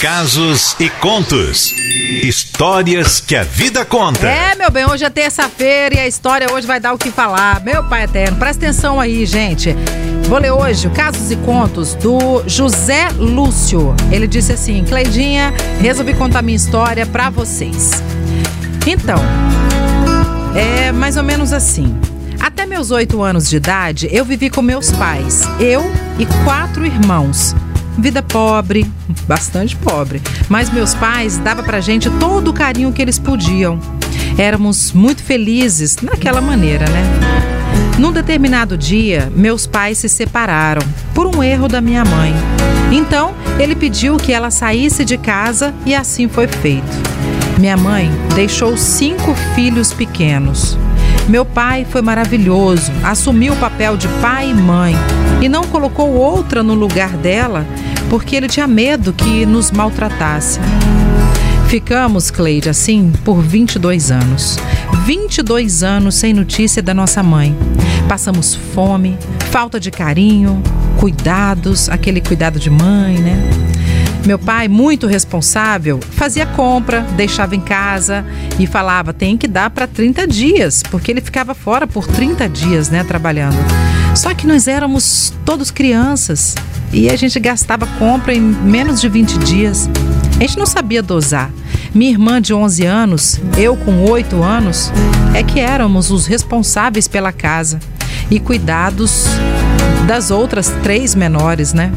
Casos e contos. Histórias que a vida conta. É, meu bem, hoje é terça-feira e a história hoje vai dar o que falar. Meu pai eterno, presta atenção aí, gente. Vou ler hoje Casos e Contos do José Lúcio. Ele disse assim: Cleidinha, resolvi contar minha história pra vocês. Então, é mais ou menos assim. Até meus oito anos de idade, eu vivi com meus pais, eu e quatro irmãos. Vida pobre, bastante pobre, mas meus pais davam pra gente todo o carinho que eles podiam. Éramos muito felizes naquela maneira, né? Num determinado dia, meus pais se separaram por um erro da minha mãe. Então, ele pediu que ela saísse de casa e assim foi feito. Minha mãe deixou cinco filhos pequenos. Meu pai foi maravilhoso, assumiu o papel de pai e mãe e não colocou outra no lugar dela porque ele tinha medo que nos maltratasse. Ficamos, Cleide, assim por 22 anos. 22 anos sem notícia da nossa mãe. Passamos fome, falta de carinho, cuidados, aquele cuidado de mãe, né? Meu pai, muito responsável, fazia compra, deixava em casa e falava: tem que dar para 30 dias, porque ele ficava fora por 30 dias, né, trabalhando. Só que nós éramos todos crianças e a gente gastava compra em menos de 20 dias. A gente não sabia dosar. Minha irmã de 11 anos, eu com 8 anos, é que éramos os responsáveis pela casa e cuidados das outras três menores, né?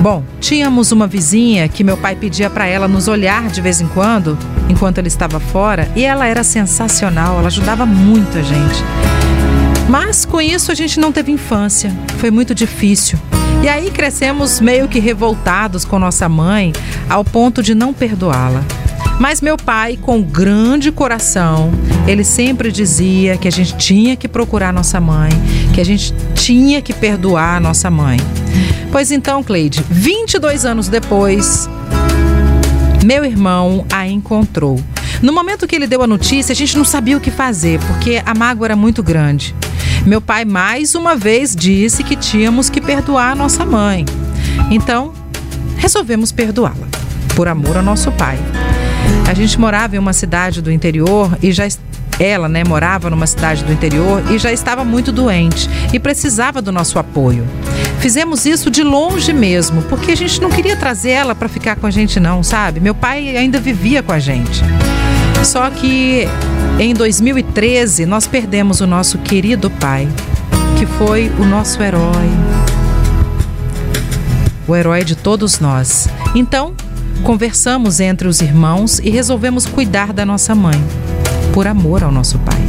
Bom, tínhamos uma vizinha que meu pai pedia para ela nos olhar de vez em quando, enquanto ele estava fora, e ela era sensacional, ela ajudava muito a gente. Mas com isso a gente não teve infância, foi muito difícil. E aí crescemos meio que revoltados com nossa mãe, ao ponto de não perdoá-la. Mas meu pai, com grande coração, ele sempre dizia que a gente tinha que procurar nossa mãe, que a gente tinha que perdoar a nossa mãe. Pois então, Cleide, 22 anos depois, meu irmão a encontrou. No momento que ele deu a notícia, a gente não sabia o que fazer, porque a mágoa era muito grande. Meu pai mais uma vez disse que tínhamos que perdoar a nossa mãe. Então, resolvemos perdoá-la, por amor ao nosso pai. A gente morava em uma cidade do interior e já ela, né, morava numa cidade do interior e já estava muito doente e precisava do nosso apoio. Fizemos isso de longe mesmo, porque a gente não queria trazer ela para ficar com a gente não, sabe? Meu pai ainda vivia com a gente. Só que em 2013 nós perdemos o nosso querido pai, que foi o nosso herói. O herói de todos nós. Então, conversamos entre os irmãos e resolvemos cuidar da nossa mãe por amor ao nosso Pai.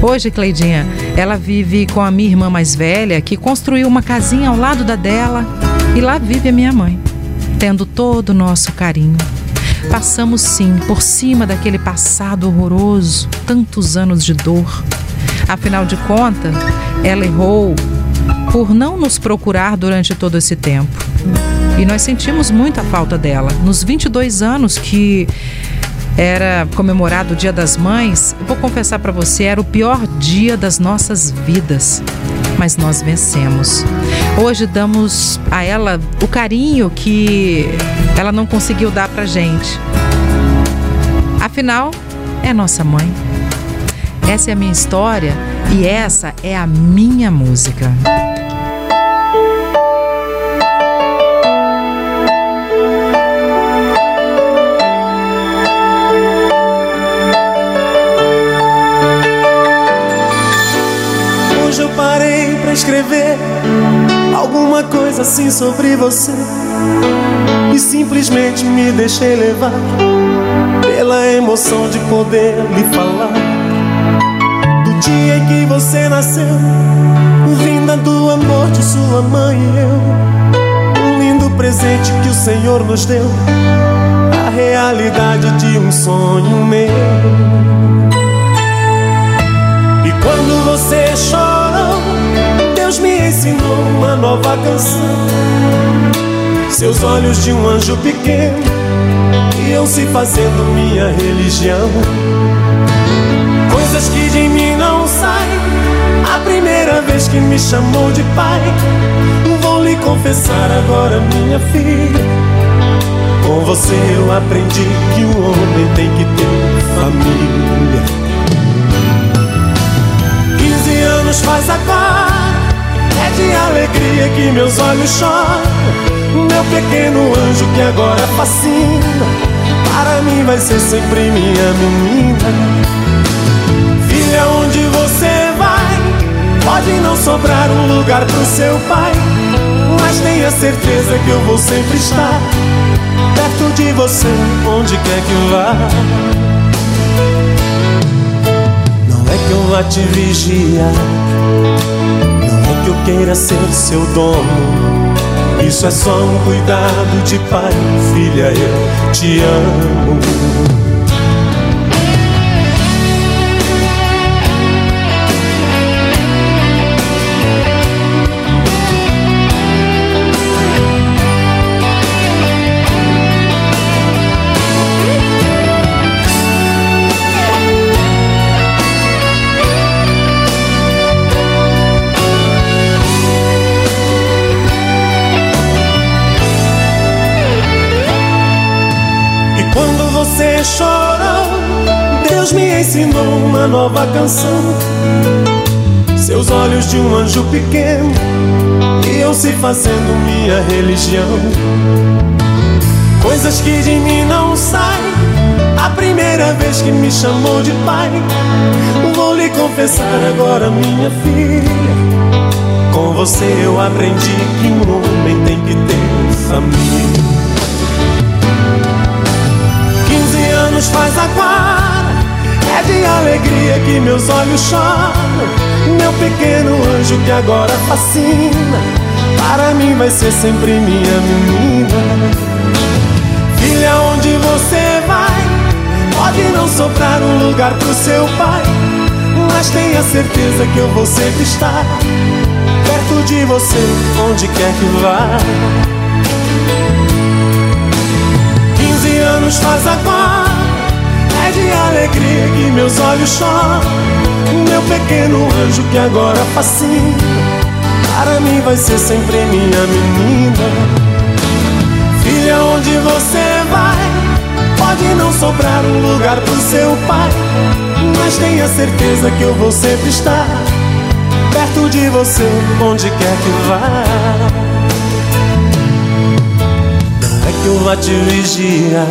Hoje, Cleidinha, ela vive com a minha irmã mais velha, que construiu uma casinha ao lado da dela, e lá vive a minha mãe, tendo todo o nosso carinho. Passamos sim por cima daquele passado horroroso, tantos anos de dor. Afinal de contas, ela errou por não nos procurar durante todo esse tempo. E nós sentimos muita falta dela. Nos 22 anos que era comemorado o Dia das Mães, vou confessar para você, era o pior dia das nossas vidas. Mas nós vencemos. Hoje damos a ela o carinho que ela não conseguiu dar pra gente. Afinal, é nossa mãe. Essa é a minha história e essa é a minha música. Escrever alguma coisa assim sobre você. E simplesmente me deixei levar pela emoção de poder lhe falar. Do dia em que você nasceu, vinda do amor de sua mãe e eu, um lindo presente que o Senhor nos deu, a realidade de um sonho meu. E quando você chorou nova canção. Seus olhos de um anjo pequeno iam se fazendo minha religião. Coisas que de mim não saem. A primeira vez que me chamou de pai, vou lhe confessar agora, minha filha. você eu aprendi que um homem tem que ter família. 15 anos faz agora, que meus olhos choram. Meu pequeno anjo que agora fascina, para mim vai ser sempre minha menina. Filha, onde você vai? Pode não sobrar um lugar pro seu pai, mas tenha certeza que eu vou sempre estar perto de você, onde quer que vá. Não é que eu vá te vigiar, que eu queira ser seu dono. Isso é só um cuidado de pai, filha, eu te amo. Ensinou uma nova canção. Seus olhos de um anjo pequeno iam se fazendo minha religião. Coisas que de mim não saem. A primeira vez que me chamou de pai, vou lhe confessar agora, minha filha. Com você eu aprendi que um homem tem que ter família. 15 anos faz agora é de alegria que meus olhos choram. Meu pequeno anjo que agora fascina. Para mim vai ser sempre minha menina. Filha, onde você vai? Pode não sobrar um lugar pro seu pai. Mas tenha certeza que eu vou sempre estar perto de você, onde quer que vá. 15 anos faz agora de alegria que meus olhos choram. Meu pequeno anjo que agora fascina. Para mim vai ser sempre minha menina. Filha, onde você vai? Pode não sobrar um lugar pro seu pai. Mas tenha certeza que eu vou sempre estar perto de você, onde quer que vá. Não é que eu vá te vigiar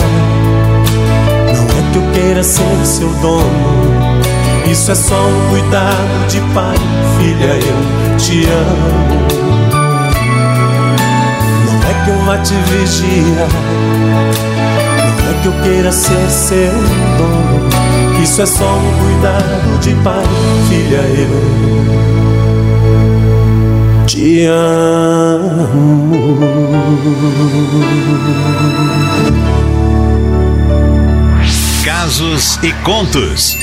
que eu queira ser seu dono. Isso é só um cuidado de pai, filha, eu te amo. Não é que eu vá te vigiar, não é que eu queira ser seu dono. Isso é só um cuidado de pai, filha, eu te amo. Casos e contos.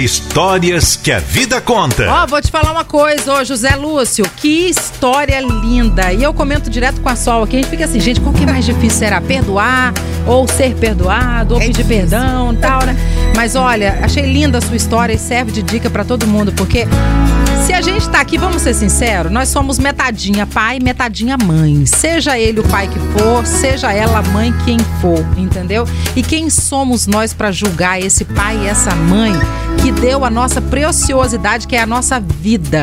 Histórias que a vida conta. Ó, oh, vou te falar uma coisa, ô José Lúcio, que história linda. E eu comento direto com a Sol aqui, a gente fica assim, gente, qual que é mais difícil será? Perdoar ou ser perdoado ou é pedir difícil. perdão e tal, né? Mas olha, achei linda a sua história e serve de dica para todo mundo, porque se a gente tá aqui, vamos ser sinceros, nós somos metadinha pai, metadinha mãe. Seja ele o pai que for, seja ela a mãe quem for, entendeu? E quem somos nós para julgar esse pai e essa mãe que deu a nossa preciosidade, que é a nossa vida?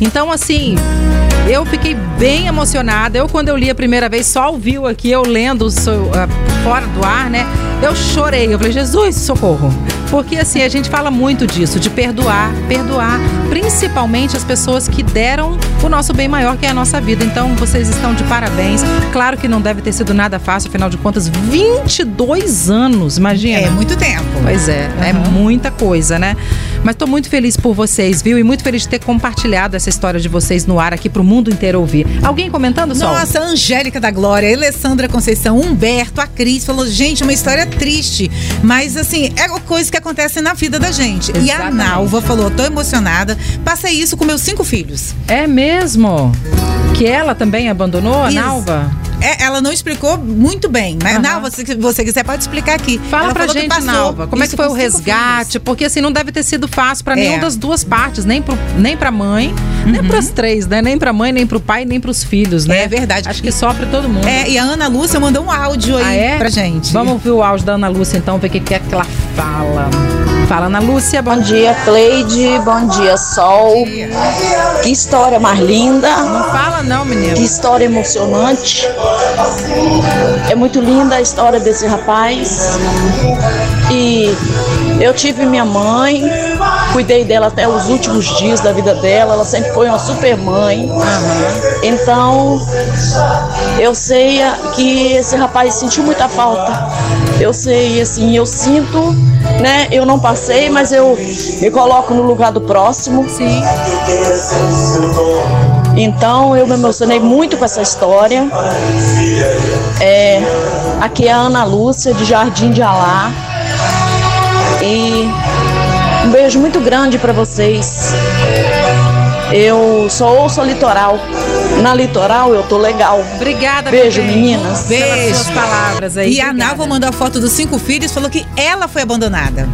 Então, assim, eu fiquei bem emocionada. Eu, quando eu li a primeira vez, só ouviu aqui, eu lendo uh, fora do ar, né? Eu chorei. Eu falei, Jesus, socorro. Porque assim, a gente fala muito disso, de perdoar, perdoar, principalmente as pessoas que deram o nosso bem maior, que é a nossa vida. Então, vocês estão de parabéns. Claro que não deve ter sido nada fácil, afinal de contas, 22 anos, imagina. É muito tempo. Pois é, uhum. é muita coisa, né? Mas estou muito feliz por vocês, viu? E muito feliz de ter compartilhado essa história de vocês no ar aqui para o mundo inteiro ouvir. Alguém comentando, só? Nossa, Angélica da Glória, Alessandra Conceição, Humberto, a Cris falou, gente, uma história triste, mas assim, é coisa que acontece na vida da gente. Exatamente. E a Nalva falou, tô emocionada, passei isso com meus cinco filhos. É mesmo? Que ela também abandonou, a Isso. Nalva? É, ela não explicou muito bem, mas Aham. Nalva, se você quiser, pode explicar aqui. Fala Ela pra gente, passou Nalva, como é que foi o resgate? Porque assim, não deve ter sido fácil pra É. nenhuma das duas partes, nem, pro, nem pra mãe, nem pras três, né? Nem pra mãe, nem pro pai, nem pros filhos, né? É verdade. Acho que sofre todo mundo. filhos. É, e a Ana Lúcia mandou um áudio aí Ah, é? pra gente. Vamos ouvir o áudio da Ana Lúcia, então, ver o que que é que ela fala. Fala, Ana Lúcia, bom Bom dia, Cleide. Bom dia, Sol. Que história mais linda. Não fala não, menino. Que história emocionante. É muito linda a história desse rapaz. E eu tive minha mãe, cuidei dela até os últimos dias da vida dela. Ela sempre foi uma super mãe. Então, eu sei que esse rapaz sentiu muita falta. Eu sei, assim, eu sinto, né? Eu não passei, mas eu me coloco no lugar do próximo. Sim. Então eu me emocionei muito com essa história. É, aqui é a Ana Lúcia, de Jardim de Alá. E um beijo muito grande para vocês. Eu só ouço a litoral. Na litoral eu tô legal. Obrigada, Beijo, meninas. Pelas Beijo. suas palavras aí. E a Obrigada. Nalva mandou a foto dos cinco filhos, falou que ela foi abandonada.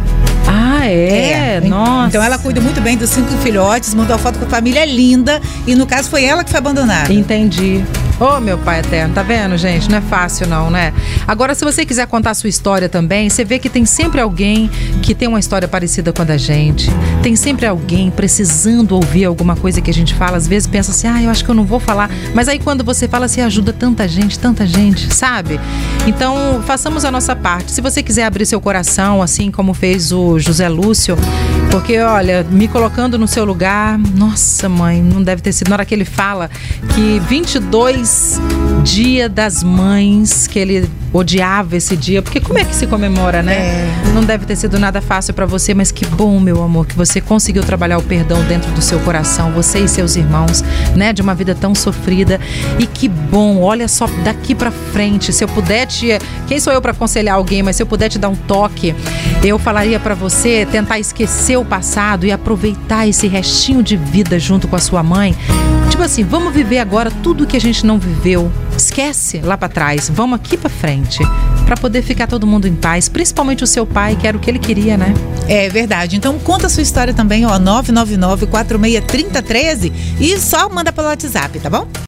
Ah, é? Nossa. Então ela cuida muito bem dos cinco filhotes, mandou a foto com a família linda. E no caso foi ela que foi abandonada. Entendi. Ô, meu pai eterno, tá vendo, gente? Não é fácil, não, né? Agora, se você quiser contar a sua história também, você vê que tem sempre alguém que tem uma história parecida com a da gente. Tem sempre alguém precisando ouvir alguma coisa que a gente fala. Às vezes pensa assim, ah, eu acho que eu não vou falar. Mas aí quando você fala, você ajuda tanta gente, tanta gente, sabe? Então, façamos a nossa parte. Se você quiser abrir seu coração, assim como fez o José Lúcio, porque, olha, me colocando no seu lugar, nossa, mãe, não deve ter sido. Na hora que ele fala que 22 Dia das Mães, que ele odiava esse dia, porque como é que se comemora, né? Não deve ter sido nada fácil pra você, mas que bom, meu amor, que você conseguiu trabalhar o perdão dentro do seu coração, você e seus irmãos, né, de uma vida tão sofrida. E que bom, olha só daqui pra frente, se eu puder te, quem sou eu pra aconselhar alguém, mas se eu puder te dar um toque, eu falaria pra você tentar esquecer o passado e aproveitar esse restinho de vida junto com a sua mãe. Tipo assim, vamos viver agora tudo que a gente não viveu. Esquece lá pra trás, vamos aqui pra frente, Pra poder ficar todo mundo em paz, principalmente o seu pai, que era o que ele queria, né? É verdade. Então conta a sua história também, ó, 999 463013 e só manda pelo WhatsApp, tá bom?